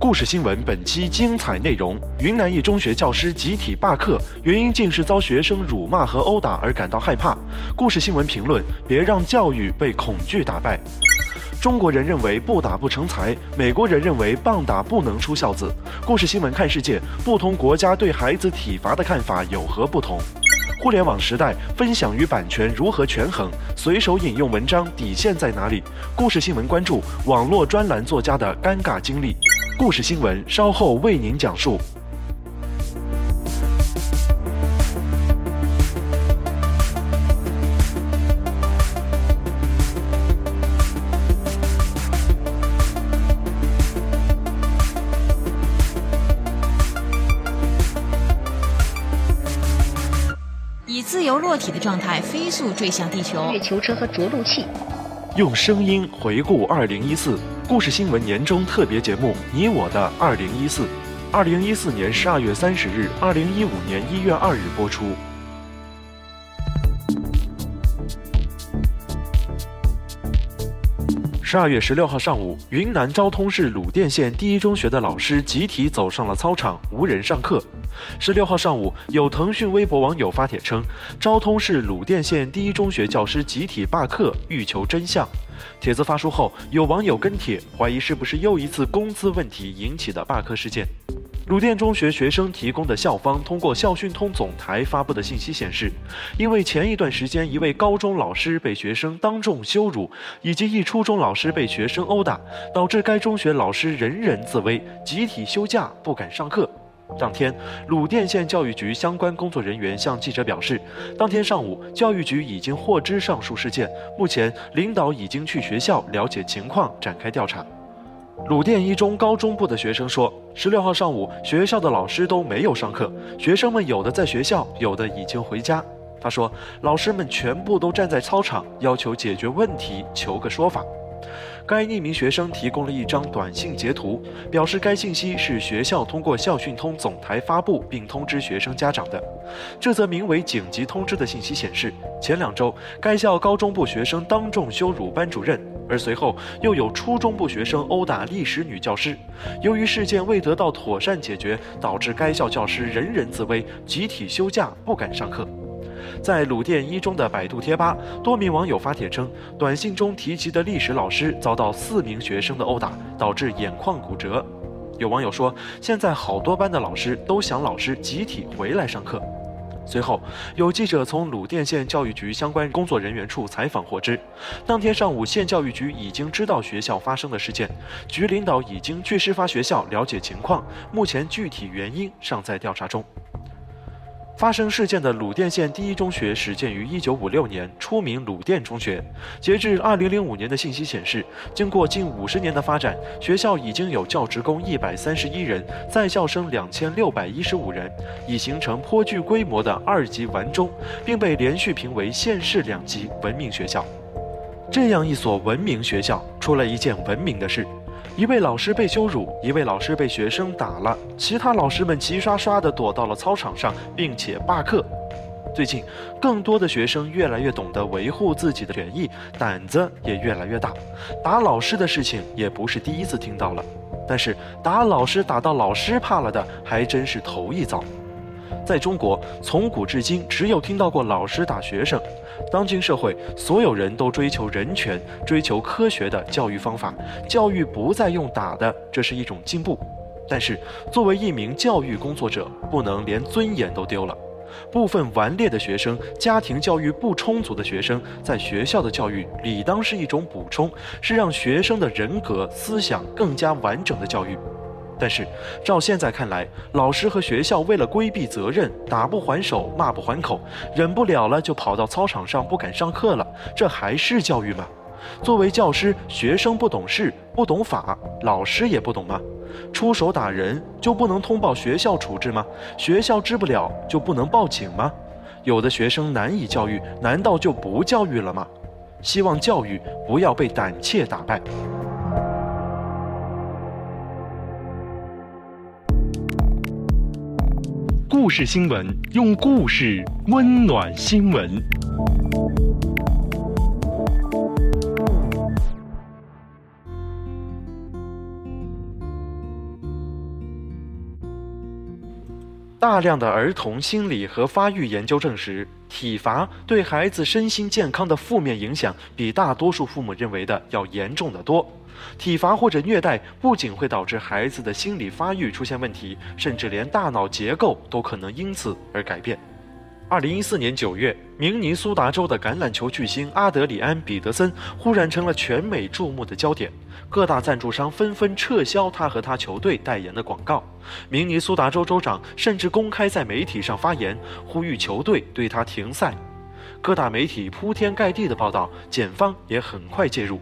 故事新闻本期精彩内容：云南一中学教师集体罢课，原因竟是遭学生辱骂和殴打而感到害怕。故事新闻评论：别让教育被恐惧打败。中国人认为不打不成才，美国人认为棒打不能出孝子。故事新闻看世界，不同国家对孩子体罚的看法有何不同？互联网时代，分享与版权如何权衡？随手引用文章底线在哪里？故事新闻关注网络专栏作家的尴尬经历。故事新闻稍后为您讲述。以自由落体的状态飞速坠向地球。月球车和着陆器。用声音回顾二零一四故事新闻年终特别节目《你我的二零一四》，二零一四年十二月三十日，二零一五年一月二日播出。十二月十六号上午，云南昭通市鲁甸县第一中学的老师集体走上了操场，无人上课。十六号上午，有腾讯微博网友发帖称，昭通市鲁甸县第一中学教师集体罢课，欲求真相。帖子发出后，有网友跟帖，怀疑是不是又一次工资问题引起的罢课事件。鲁甸中学学生提供的校方通过校讯通总台发布的信息显示，因为前一段时间一位高中老师被学生当众羞辱，以及一初中老师被学生殴打，导致该中学老师人人自危，集体休假不敢上课。当天，鲁甸县教育局相关工作人员向记者表示，当天上午，教育局已经获知上述事件，目前领导已经去学校了解情况，展开调查。鲁甸一中高中部的学生说，十六号上午，学校的老师都没有上课，学生们有的在学校，有的已经回家。他说，老师们全部都站在操场，要求解决问题，求个说法。该匿名学生提供了一张短信截图，表示该信息是学校通过校讯通总台发布并通知学生家长的。这则名为“紧急通知”的信息显示，前两周该校高中部学生当众羞辱班主任，而随后又有初中部学生殴打历史女教师。由于事件未得到妥善解决，导致该校教师人人自危，集体休假不敢上课。在鲁甸一中的百度贴吧，多名网友发帖称，短信中提及的历史老师遭到四名学生的殴打，导致眼眶骨折。有网友说，现在好多班的老师都想老师集体回来上课。随后，有记者从鲁甸县教育局相关工作人员处采访获知，当天上午县教育局已经知道学校发生的事件，局领导已经去事发学校了解情况，目前具体原因尚在调查中。发生事件的鲁甸县第一中学始建于1956年，初名鲁甸中学。截至2005年的信息显示，经过近五十年的发展，学校已经有教职工131人，在校生2615人，已形成颇具规模的二级完中，并被连续评为县市两级文明学校。这样一所文明学校，出了一件文明的事。一位老师被羞辱，一位老师被学生打了，其他老师们齐刷刷地躲到了操场上，并且罢课。最近，更多的学生越来越懂得维护自己的权益，胆子也越来越大。打老师的事情也不是第一次听到了，但是打老师打到老师怕了的，还真是头一遭。在中国，从古至今只有听到过老师打学生。当今社会，所有人都追求人权，追求科学的教育方法，教育不再用打的，这是一种进步。但是，作为一名教育工作者，不能连尊严都丢了。部分顽劣的学生，家庭教育不充足的学生，在学校的教育理当是一种补充，是让学生的人格思想更加完整的教育。但是，照现在看来，老师和学校为了规避责任，打不还手，骂不还口，忍不了了就跑到操场上不敢上课了，这还是教育吗？作为教师，学生不懂事、不懂法，老师也不懂吗？出手打人就不能通报学校处置吗？学校治不了就不能报警吗？有的学生难以教育，难道就不教育了吗？希望教育不要被胆怯打败。故事新闻用故事温暖新闻。大量的儿童心理和发育研究证实，体罚对孩子身心健康的负面影响比大多数父母认为的要严重的多。体罚或者虐待不仅会导致孩子的心理发育出现问题，甚至连大脑结构都可能因此而改变。二零一四年九月，明尼苏达州的橄榄球巨星阿德里安·彼得森忽然成了全美注目的焦点，各大赞助商纷纷撤销他和他球队代言的广告。明尼苏达州州长甚至公开在媒体上发言，呼吁球队对他停赛。各大媒体铺天盖地的报道，检方也很快介入。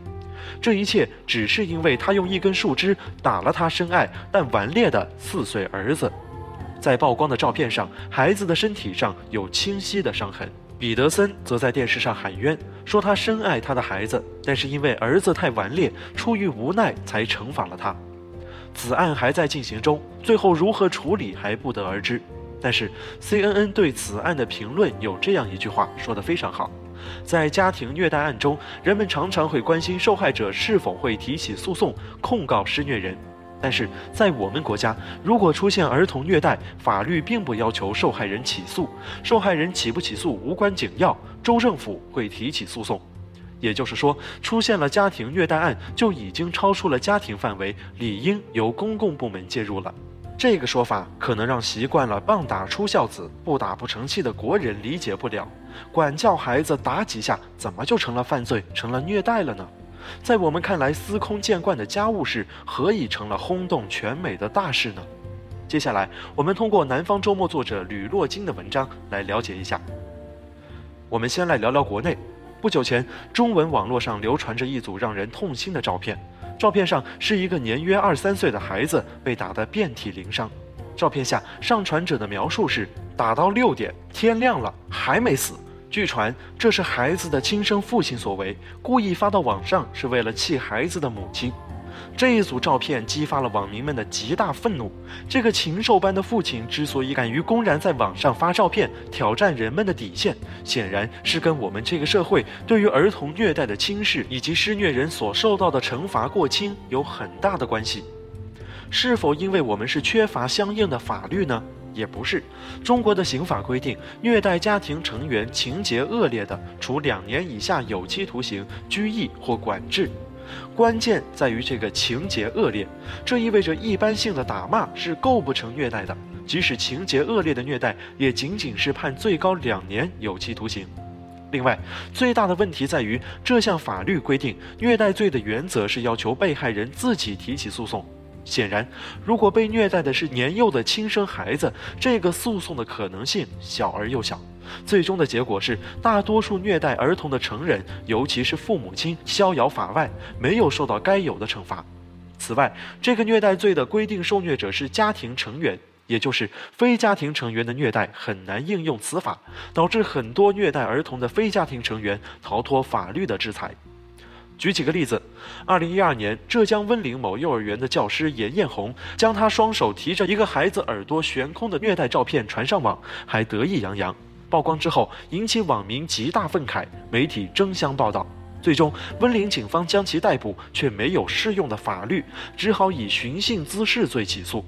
这一切只是因为他用一根树枝打了他深爱但顽劣的四岁儿子。在曝光的照片上，孩子的身体上有清晰的伤痕。彼得森则在电视上喊冤，说他深爱他的孩子，但是因为儿子太顽劣，出于无奈才惩罚了他。此案还在进行中，最后如何处理还不得而知。但是 CNN 对此案的评论有这样一句话说得非常好。在家庭虐待案中，人们常常会关心受害者是否会提起诉讼控告施虐人，但是在我们国家，如果出现儿童虐待，法律并不要求受害人起诉，受害人起不起诉无关紧要，州政府会提起诉讼。也就是说，出现了家庭虐待案，就已经超出了家庭范围，理应由公共部门介入了。这个说法可能让习惯了“棒打出孝子，不打不成器”的国人理解不了。管教孩子打几下，怎么就成了犯罪，成了虐待了呢？在我们看来，司空见惯的家务事，何以成了轰动全美的大事呢？接下来，我们通过南方周末作者吕洛金的文章来了解一下。我们先来聊聊国内。不久前，中文网络上流传着一组让人痛心的照片。照片上是一个年约二三岁的孩子被打得遍体鳞伤。照片下上传者的描述是：打到六点，天亮了还没死。据传这是孩子的亲生父亲所为，故意发到网上是为了气孩子的母亲。这一组照片激发了网民们的极大愤怒。这个禽兽般的父亲之所以敢于公然在网上发照片，挑战人们的底线，显然是跟我们这个社会对于儿童虐待的轻视以及施虐人所受到的惩罚过轻有很大的关系。是否因为我们是缺乏相应的法律呢？也不是。中国的刑法规定，虐待家庭成员情节恶劣的，处两年以下有期徒刑、拘役或管制。关键在于这个情节恶劣，这意味着一般性的打骂是构不成虐待的，即使情节恶劣的虐待，也仅仅是判最高两年有期徒刑。另外，最大的问题在于这项法律规定，虐待罪的原则是要求被害人自己提起诉讼。显然，如果被虐待的是年幼的亲生孩子，这个诉讼的可能性小而又小。最终的结果是，大多数虐待儿童的成人，尤其是父母亲，逍遥法外，没有受到该有的惩罚。此外，这个虐待罪的规定受虐者是家庭成员，也就是非家庭成员的虐待很难应用此法，导致很多虐待儿童的非家庭成员逃脱法律的制裁。举几个例子，二零一二年，浙江温岭某幼儿园的教师严艳红将她双手提着一个孩子耳朵悬空的虐待照片传上网，还得意洋洋。曝光之后，引起网民极大愤慨，媒体争相报道。最终，温岭警方将其逮捕，却没有适用的法律，只好以寻衅滋事罪起诉。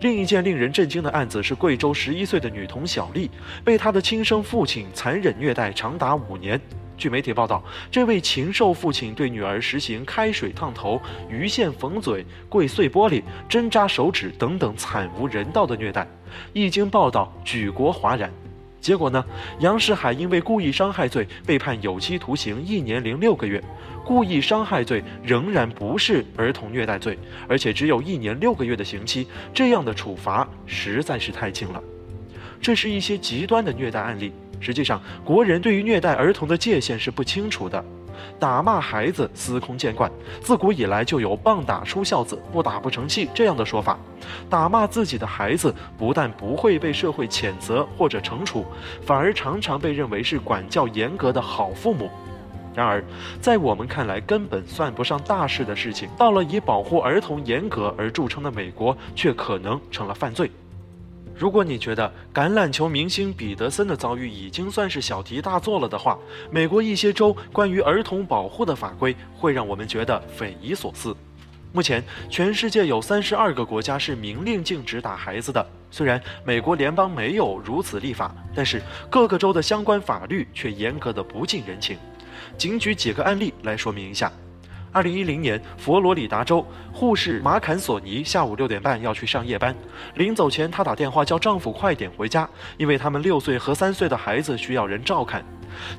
另一件令人震惊的案子是贵州十一岁的女童小丽，被她的亲生父亲残忍虐待长达五年。据媒体报道，这位禽兽父亲对女儿实行开水烫头、鱼线缝嘴、跪碎玻璃、针扎手指等等惨无人道的虐待，一经报道，举国哗然。结果呢？杨世海因为故意伤害罪被判有期徒刑一年零六个月，故意伤害罪仍然不是儿童虐待罪，而且只有一年六个月的刑期，这样的处罚实在是太轻了。这是一些极端的虐待案例。实际上，国人对于虐待儿童的界限是不清楚的。打骂孩子司空见惯，自古以来就有“棒打出孝子，不打不成器”这样的说法。打骂自己的孩子，不但不会被社会谴责或者惩处，反而常常被认为是管教严格的好父母。然而，在我们看来根本算不上大事的事情，到了以保护儿童严格而著称的美国，却可能成了犯罪。如果你觉得橄榄球明星彼得森的遭遇已经算是小题大做了的话，美国一些州关于儿童保护的法规会让我们觉得匪夷所思。目前，全世界有三十二个国家是明令禁止打孩子的。虽然美国联邦没有如此立法，但是各个州的相关法律却严格的不近人情。仅举几个案例来说明一下。二零一零年，佛罗里达州护士马坎索尼下午六点半要去上夜班，临走前，她打电话叫丈夫快点回家，因为他们六岁和三岁的孩子需要人照看。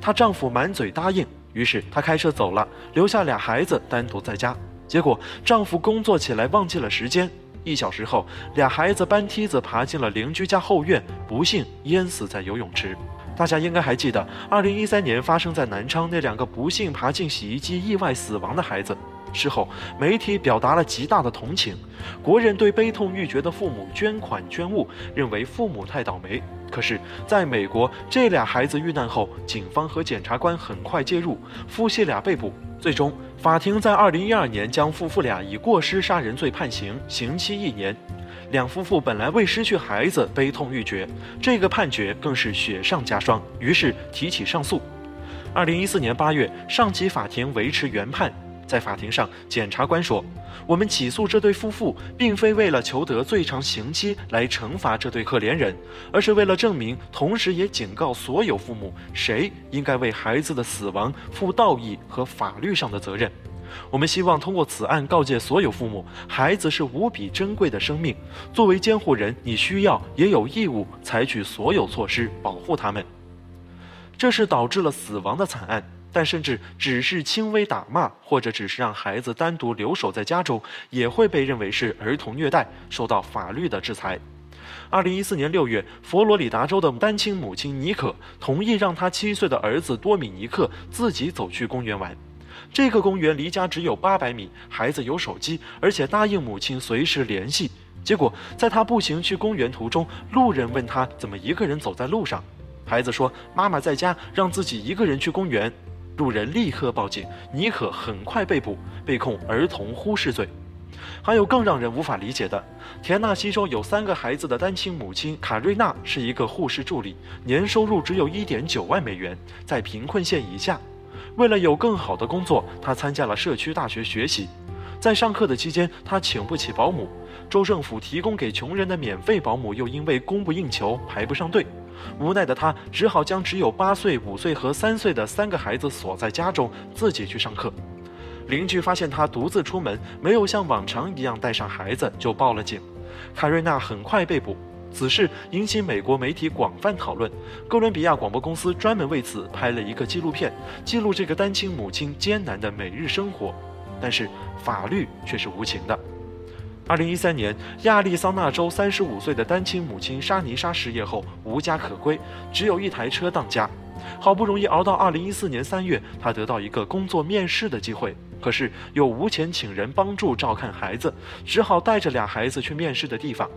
她丈夫满嘴答应，于是她开车走了，留下俩孩子单独在家。结果丈夫工作起来忘记了时间，一小时后，俩孩子搬梯子爬进了邻居家后院，不幸淹死在游泳池。大家应该还记得，二零一三年发生在南昌那两个不幸爬进洗衣机意外死亡的孩子。事后，媒体表达了极大的同情，国人对悲痛欲绝的父母捐款捐物，认为父母太倒霉。可是，在美国，这俩孩子遇难后，警方和检察官很快介入，夫妻俩被捕。最终，法庭在二零一二年将夫妇俩以过失杀人罪判刑，刑期一年。两夫妇本来为失去孩子悲痛欲绝，这个判决更是雪上加霜，于是提起上诉。二零一四年八月，上级法庭维持原判。在法庭上，检察官说：“我们起诉这对夫妇，并非为了求得最长刑期来惩罚这对可怜人，而是为了证明，同时也警告所有父母，谁应该为孩子的死亡负道义和法律上的责任。我们希望通过此案告诫所有父母，孩子是无比珍贵的生命，作为监护人，你需要也有义务采取所有措施保护他们。这是导致了死亡的惨案。”但甚至只是轻微打骂，或者只是让孩子单独留守在家中，也会被认为是儿童虐待，受到法律的制裁。二零一四年六月，佛罗里达州的单亲母亲妮可同意让她七岁的儿子多米尼克自己走去公园玩。这个公园离家只有八百米，孩子有手机，而且答应母亲随时联系。结果，在他步行去公园途中，路人问他怎么一个人走在路上，孩子说妈妈在家，让自己一个人去公园。路人立刻报警，妮可很快被捕，被控儿童忽视罪。还有更让人无法理解的，田纳西州有三个孩子的单亲母亲卡瑞娜是一个护士助理，年收入只有一点九万美元，在贫困线以下。为了有更好的工作，她参加了社区大学学习。在上课的期间，她请不起保姆，州政府提供给穷人的免费保姆又因为供不应求，排不上队。无奈的他只好将只有八岁、五岁和三岁的三个孩子锁在家中，自己去上课。邻居发现他独自出门，没有像往常一样带上孩子，就报了警。卡瑞娜很快被捕，此事引起美国媒体广泛讨论。哥伦比亚广播公司专门为此拍了一个纪录片，记录这个单亲母亲艰难的每日生活。但是法律却是无情的。二零一三年，亚利桑那州三十五岁的单亲母亲沙尼莎失业后无家可归，只有一台车当家。好不容易熬到二零一四年三月，她得到一个工作面试的机会，可是又无钱请人帮助照看孩子，只好带着俩孩子去面试的地方。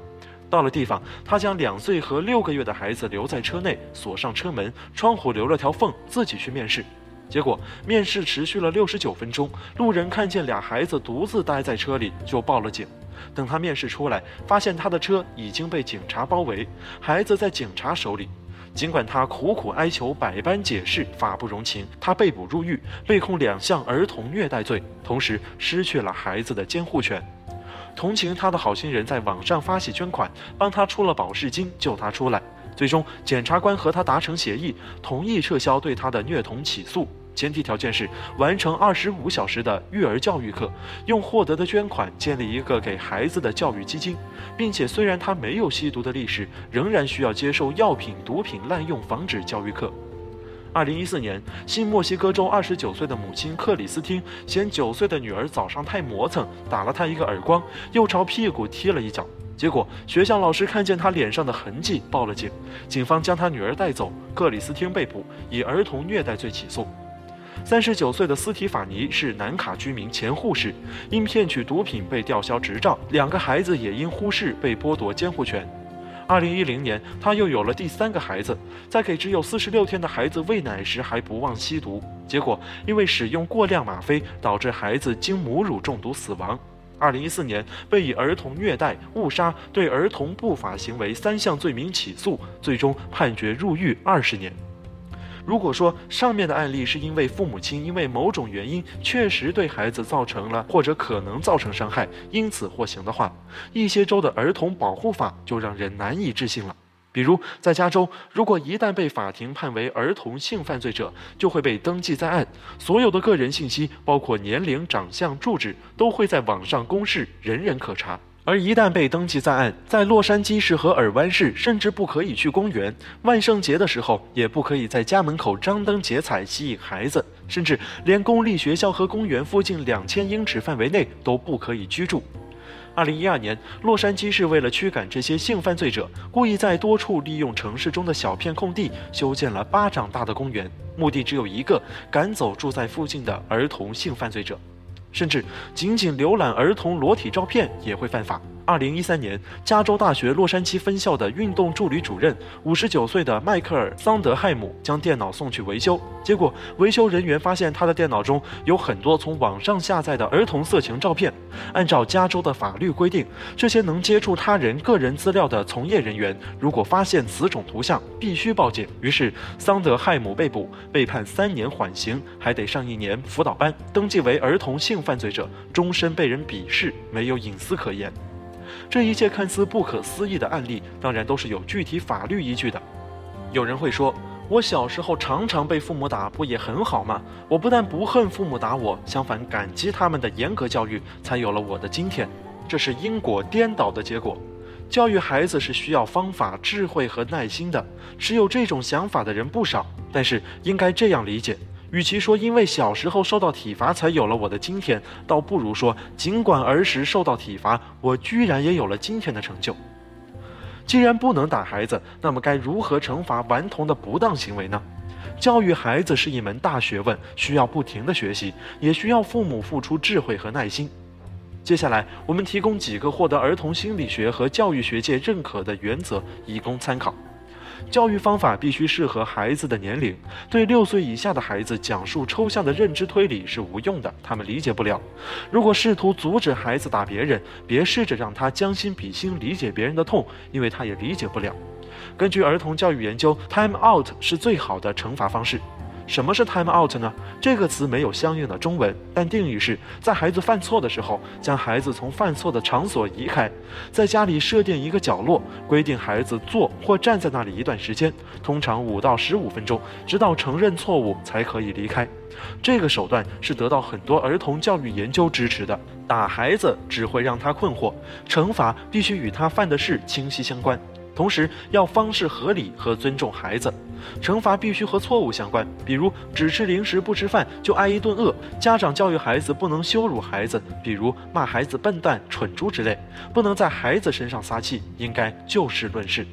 到了地方，他将两岁和六个月的孩子留在车内，锁上车门，窗户留了条缝，自己去面试。结果面试持续了六十九分钟，路人看见俩孩子独自待在车里，就报了警。等他面试出来，发现他的车已经被警察包围，孩子在警察手里。尽管他苦苦哀求，百般解释，法不容情，他被捕入狱，被控两项儿童虐待罪，同时失去了孩子的监护权。同情他的好心人在网上发起捐款，帮他出了保释金，救他出来。最终，检察官和他达成协议，同意撤销对他的虐童起诉。前提条件是完成二十五小时的育儿教育课，用获得的捐款建立一个给孩子的教育基金，并且虽然他没有吸毒的历史，仍然需要接受药品、毒品滥用防止教育课。二零一四年，新墨西哥州二十九岁的母亲克里斯汀嫌九岁的女儿早上太磨蹭，打了她一个耳光，又朝屁股踢了一脚。结果学校老师看见她脸上的痕迹，报了警。警方将她女儿带走，克里斯汀被捕，以儿童虐待罪起诉。三十九岁的斯提法尼是南卡居民前护士，因骗取毒品被吊销执照，两个孩子也因忽视被剥夺监护权。二零一零年，他又有了第三个孩子，在给只有四十六天的孩子喂奶时还不忘吸毒，结果因为使用过量吗啡，导致孩子经母乳中毒死亡。二零一四年，被以儿童虐待、误杀、对儿童不法行为三项罪名起诉，最终判决入狱二十年。如果说上面的案例是因为父母亲因为某种原因确实对孩子造成了或者可能造成伤害，因此获刑的话，一些州的儿童保护法就让人难以置信了。比如在加州，如果一旦被法庭判为儿童性犯罪者，就会被登记在案，所有的个人信息，包括年龄、长相、住址，都会在网上公示，人人可查。而一旦被登记在案，在洛杉矶市和尔湾市，甚至不可以去公园。万圣节的时候，也不可以在家门口张灯结彩吸引孩子，甚至连公立学校和公园附近两千英尺范围内都不可以居住。二零一二年，洛杉矶市为了驱赶这些性犯罪者，故意在多处利用城市中的小片空地修建了巴掌大的公园，目的只有一个：赶走住在附近的儿童性犯罪者。甚至仅仅浏览儿童裸体照片也会犯法。二零一三年，加州大学洛杉矶分校的运动助理主任，五十九岁的迈克尔·桑德汉姆将电脑送去维修，结果维修人员发现他的电脑中有很多从网上下载的儿童色情照片。按照加州的法律规定，这些能接触他人个人资料的从业人员，如果发现此种图像，必须报警。于是，桑德汉姆被捕，被判三年缓刑，还得上一年辅导班，登记为儿童性犯罪者，终身被人鄙视，没有隐私可言。这一切看似不可思议的案例，当然都是有具体法律依据的。有人会说，我小时候常常被父母打，不也很好吗？我不但不恨父母打我，相反感激他们的严格教育，才有了我的今天。这是因果颠倒的结果。教育孩子是需要方法、智慧和耐心的，持有这种想法的人不少。但是应该这样理解。与其说因为小时候受到体罚才有了我的今天，倒不如说尽管儿时受到体罚，我居然也有了今天的成就。既然不能打孩子，那么该如何惩罚顽童的不当行为呢？教育孩子是一门大学问，需要不停的学习，也需要父母付出智慧和耐心。接下来，我们提供几个获得儿童心理学和教育学界认可的原则，以供参考。教育方法必须适合孩子的年龄。对六岁以下的孩子讲述抽象的认知推理是无用的，他们理解不了。如果试图阻止孩子打别人，别试着让他将心比心，理解别人的痛，因为他也理解不了。根据儿童教育研究，time out 是最好的惩罚方式。什么是 time out 呢？这个词没有相应的中文，但定义是在孩子犯错的时候，将孩子从犯错的场所移开，在家里设定一个角落，规定孩子坐或站在那里一段时间，通常五到十五分钟，直到承认错误才可以离开。这个手段是得到很多儿童教育研究支持的。打孩子只会让他困惑，惩罚必须与他犯的事清晰相关。同时要方式合理和尊重孩子，惩罚必须和错误相关，比如只吃零食不吃饭就挨一顿饿。家长教育孩子不能羞辱孩子，比如骂孩子笨蛋、蠢猪之类，不能在孩子身上撒气，应该就事论事。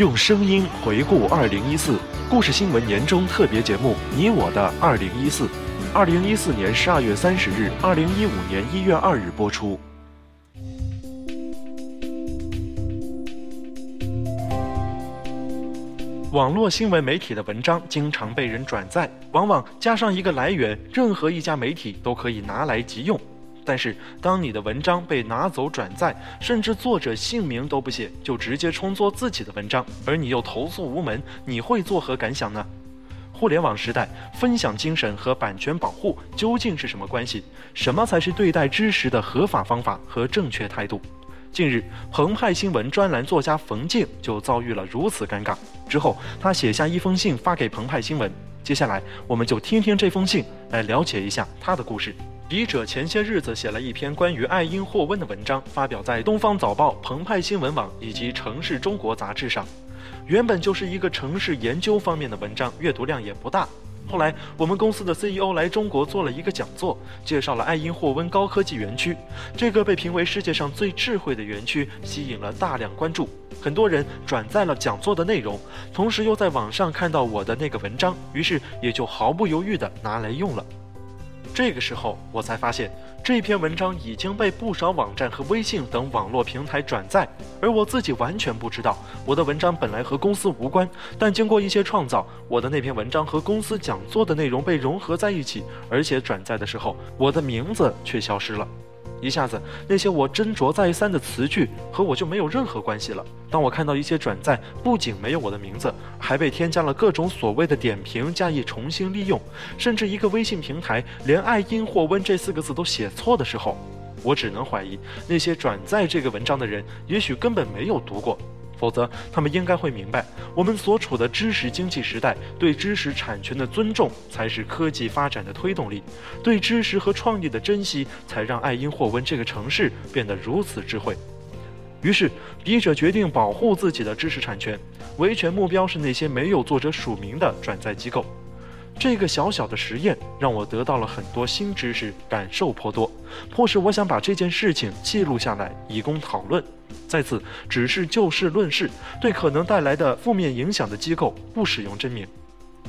用声音回顾二零一四故事新闻年终特别节目《你我的二零一四》，二零一四年十二月三十日，二零一五年一月二日播出。网络新闻媒体的文章经常被人转载，往往加上一个来源，任何一家媒体都可以拿来即用。但是，当你的文章被拿走转载，甚至作者姓名都不写，就直接充作自己的文章，而你又投诉无门，你会作何感想呢？互联网时代，分享精神和版权保护究竟是什么关系？什么才是对待知识的合法方法和正确态度？近日，澎湃新闻专栏作家冯静就遭遇了如此尴尬。之后，他写下一封信发给澎湃新闻。接下来，我们就听听这封信，来了解一下他的故事。笔者前些日子写了一篇关于爱因霍温的文章，发表在《东方早报》、澎湃新闻网以及《城市中国》杂志上。原本就是一个城市研究方面的文章，阅读量也不大。后来，我们公司的 CEO 来中国做了一个讲座，介绍了爱因霍温高科技园区。这个被评为世界上最智慧的园区，吸引了大量关注。很多人转载了讲座的内容，同时又在网上看到我的那个文章，于是也就毫不犹豫地拿来用了。这个时候，我才发现这篇文章已经被不少网站和微信等网络平台转载，而我自己完全不知道。我的文章本来和公司无关，但经过一些创造，我的那篇文章和公司讲座的内容被融合在一起，而且转载的时候，我的名字却消失了。一下子，那些我斟酌再三的词句和我就没有任何关系了。当我看到一些转载不仅没有我的名字，还被添加了各种所谓的点评加以重新利用，甚至一个微信平台连“爱因霍温”这四个字都写错的时候，我只能怀疑那些转载这个文章的人也许根本没有读过。否则，他们应该会明白，我们所处的知识经济时代，对知识产权的尊重才是科技发展的推动力，对知识和创意的珍惜，才让爱因霍温这个城市变得如此智慧。于是，笔者决定保护自己的知识产权，维权目标是那些没有作者署名的转载机构。这个小小的实验让我得到了很多新知识，感受颇多，迫使我想把这件事情记录下来，以供讨论。在此，只是就事论事，对可能带来的负面影响的机构不使用真名。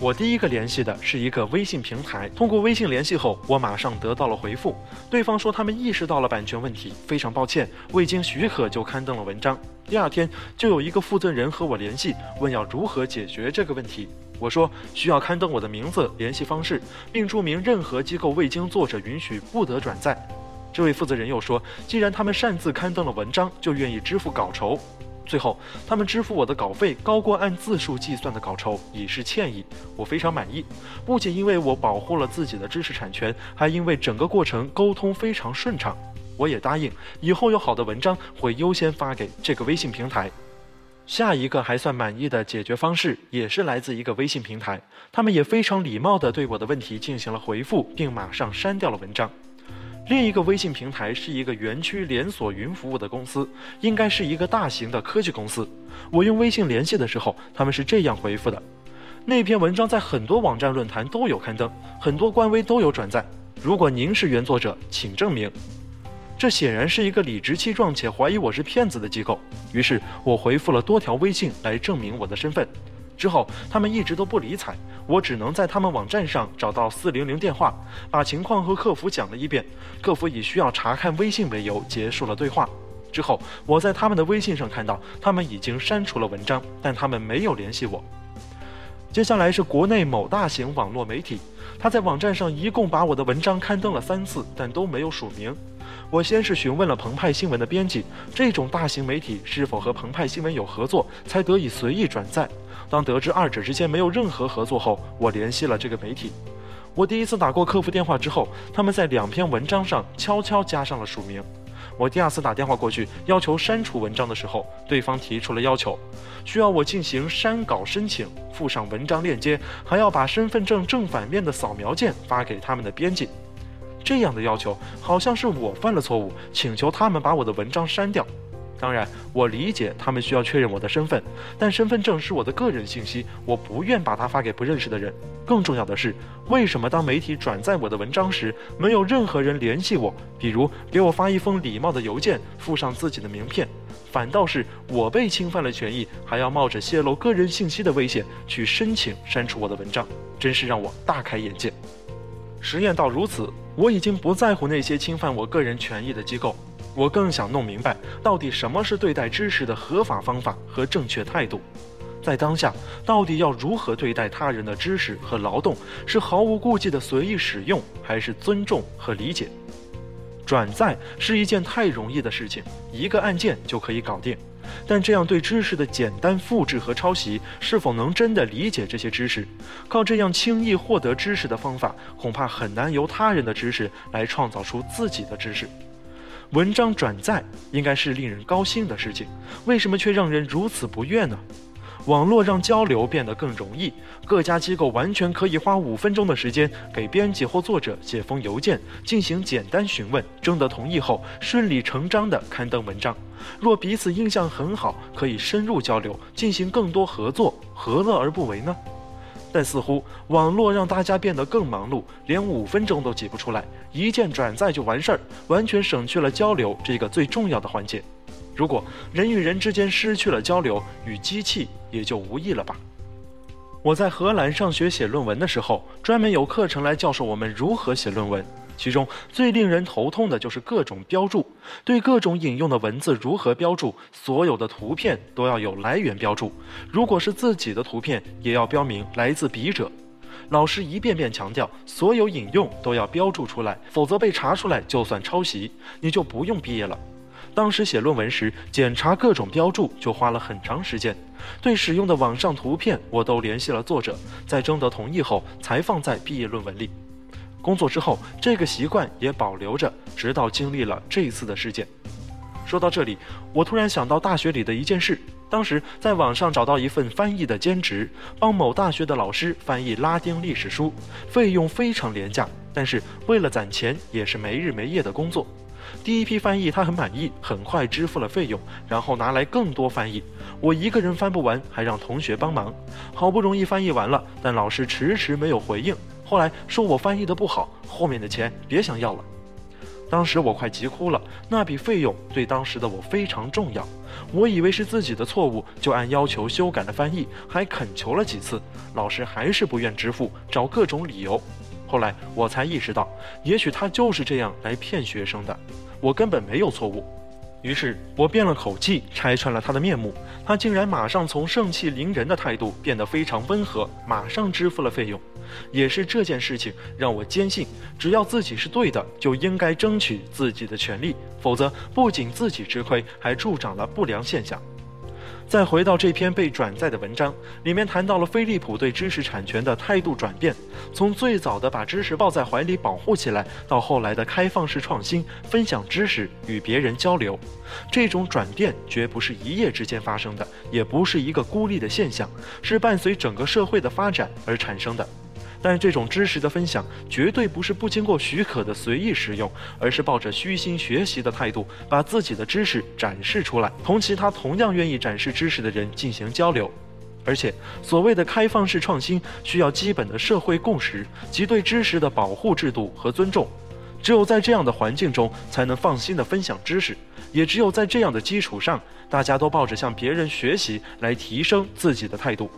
我第一个联系的是一个微信平台，通过微信联系后，我马上得到了回复，对方说他们意识到了版权问题，非常抱歉，未经许可就刊登了文章。第二天就有一个负责人和我联系，问要如何解决这个问题。我说需要刊登我的名字、联系方式，并注明任何机构未经作者允许不得转载。这位负责人又说，既然他们擅自刊登了文章，就愿意支付稿酬。最后，他们支付我的稿费高过按字数计算的稿酬，以示歉意。我非常满意，不仅因为我保护了自己的知识产权，还因为整个过程沟通非常顺畅。我也答应，以后有好的文章会优先发给这个微信平台。下一个还算满意的解决方式也是来自一个微信平台，他们也非常礼貌地对我的问题进行了回复，并马上删掉了文章。另一个微信平台是一个园区连锁云服务的公司，应该是一个大型的科技公司。我用微信联系的时候，他们是这样回复的：那篇文章在很多网站论坛都有刊登，很多官微都有转载。如果您是原作者，请证明。这显然是一个理直气壮且怀疑我是骗子的机构，于是我回复了多条微信来证明我的身份。之后他们一直都不理睬，我只能在他们网站上找到四零零电话，把情况和客服讲了一遍。客服以需要查看微信为由结束了对话。之后我在他们的微信上看到他们已经删除了文章，但他们没有联系我。接下来是国内某大型网络媒体，他在网站上一共把我的文章刊登了三次，但都没有署名。我先是询问了澎湃新闻的编辑，这种大型媒体是否和澎湃新闻有合作，才得以随意转载。当得知二者之间没有任何合作后，我联系了这个媒体。我第一次打过客服电话之后，他们在两篇文章上悄悄加上了署名。我第二次打电话过去要求删除文章的时候，对方提出了要求，需要我进行删稿申请，附上文章链接，还要把身份证正反面的扫描件发给他们的编辑。这样的要求好像是我犯了错误，请求他们把我的文章删掉。当然，我理解他们需要确认我的身份，但身份证是我的个人信息，我不愿把它发给不认识的人。更重要的是，为什么当媒体转载我的文章时，没有任何人联系我，比如给我发一封礼貌的邮件，附上自己的名片，反倒是我被侵犯了权益，还要冒着泄露个人信息的危险去申请删除我的文章，真是让我大开眼界。实验到如此。我已经不在乎那些侵犯我个人权益的机构，我更想弄明白到底什么是对待知识的合法方法和正确态度。在当下，到底要如何对待他人的知识和劳动？是毫无顾忌的随意使用，还是尊重和理解？转载是一件太容易的事情，一个按键就可以搞定。但这样对知识的简单复制和抄袭，是否能真的理解这些知识？靠这样轻易获得知识的方法，恐怕很难由他人的知识来创造出自己的知识。文章转载应该是令人高兴的事情，为什么却让人如此不悦呢？网络让交流变得更容易，各家机构完全可以花五分钟的时间给编辑或作者写封邮件，进行简单询问，征得同意后顺理成章地刊登文章。若彼此印象很好，可以深入交流，进行更多合作，何乐而不为呢？但似乎网络让大家变得更忙碌，连五分钟都挤不出来，一键转载就完事儿，完全省去了交流这个最重要的环节。如果人与人之间失去了交流，与机器也就无异了吧。我在荷兰上学写论文的时候，专门有课程来教授我们如何写论文。其中最令人头痛的就是各种标注，对各种引用的文字如何标注，所有的图片都要有来源标注。如果是自己的图片，也要标明来自笔者。老师一遍遍强调，所有引用都要标注出来，否则被查出来就算抄袭，你就不用毕业了。当时写论文时，检查各种标注就花了很长时间。对使用的网上图片，我都联系了作者，在征得同意后才放在毕业论文里。工作之后，这个习惯也保留着，直到经历了这一次的事件。说到这里，我突然想到大学里的一件事：当时在网上找到一份翻译的兼职，帮某大学的老师翻译拉丁历史书，费用非常廉价，但是为了攒钱，也是没日没夜的工作。第一批翻译他很满意，很快支付了费用，然后拿来更多翻译。我一个人翻不完，还让同学帮忙。好不容易翻译完了，但老师迟迟没有回应。后来说我翻译的不好，后面的钱别想要了。当时我快急哭了，那笔费用对当时的我非常重要。我以为是自己的错误，就按要求修改了翻译，还恳求了几次，老师还是不愿支付，找各种理由。后来我才意识到，也许他就是这样来骗学生的。我根本没有错误，于是我变了口气，拆穿了他的面目。他竟然马上从盛气凌人的态度变得非常温和，马上支付了费用。也是这件事情让我坚信，只要自己是对的，就应该争取自己的权利，否则不仅自己吃亏，还助长了不良现象。再回到这篇被转载的文章，里面谈到了飞利浦对知识产权的态度转变，从最早的把知识抱在怀里保护起来，到后来的开放式创新，分享知识与别人交流，这种转变绝不是一夜之间发生的，也不是一个孤立的现象，是伴随整个社会的发展而产生的。但这种知识的分享绝对不是不经过许可的随意使用，而是抱着虚心学习的态度，把自己的知识展示出来，同其他同样愿意展示知识的人进行交流。而且，所谓的开放式创新需要基本的社会共识及对知识的保护制度和尊重。只有在这样的环境中，才能放心的分享知识；也只有在这样的基础上，大家都抱着向别人学习来提升自己的态度。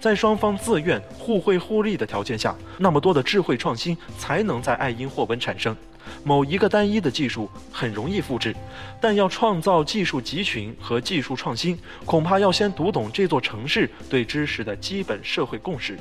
在双方自愿、互惠互利的条件下，那么多的智慧创新才能在爱因霍温产生。某一个单一的技术很容易复制，但要创造技术集群和技术创新，恐怕要先读懂这座城市对知识的基本社会共识。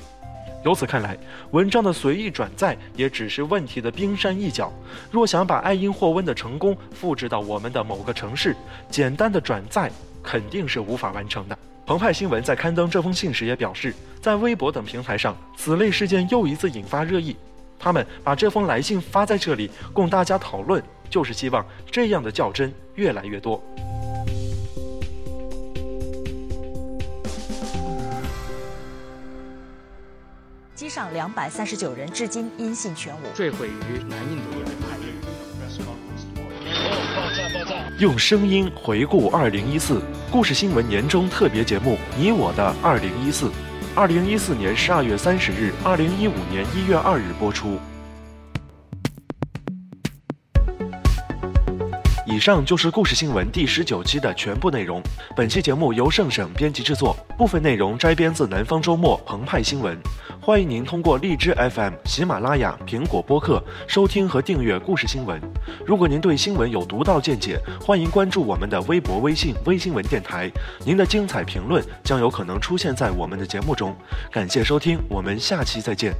由此看来，文章的随意转载也只是问题的冰山一角。若想把爱因霍温的成功复制到我们的某个城市，简单的转载肯定是无法完成的。澎湃新闻在刊登这封信时也表示，在微博等平台上，此类事件又一次引发热议。他们把这封来信发在这里，供大家讨论，就是希望这样的较真越来越多。机上两百三十九人至今音信全无，坠毁于南印度用声音回顾二零一四故事新闻年终特别节目《你我的二零一四》，二零一四年十二月三十日，二零一五年一月二日播出。以上就是故事新闻第十九期的全部内容。本期节目由盛省编辑制作，部分内容摘编自南方周末澎湃新闻。欢迎您通过荔枝 FM、喜马拉雅、苹果播客收听和订阅故事新闻。如果您对新闻有独到见解，欢迎关注我们的微博、微信“微新闻电台”，您的精彩评论将有可能出现在我们的节目中。感谢收听，我们下期再见。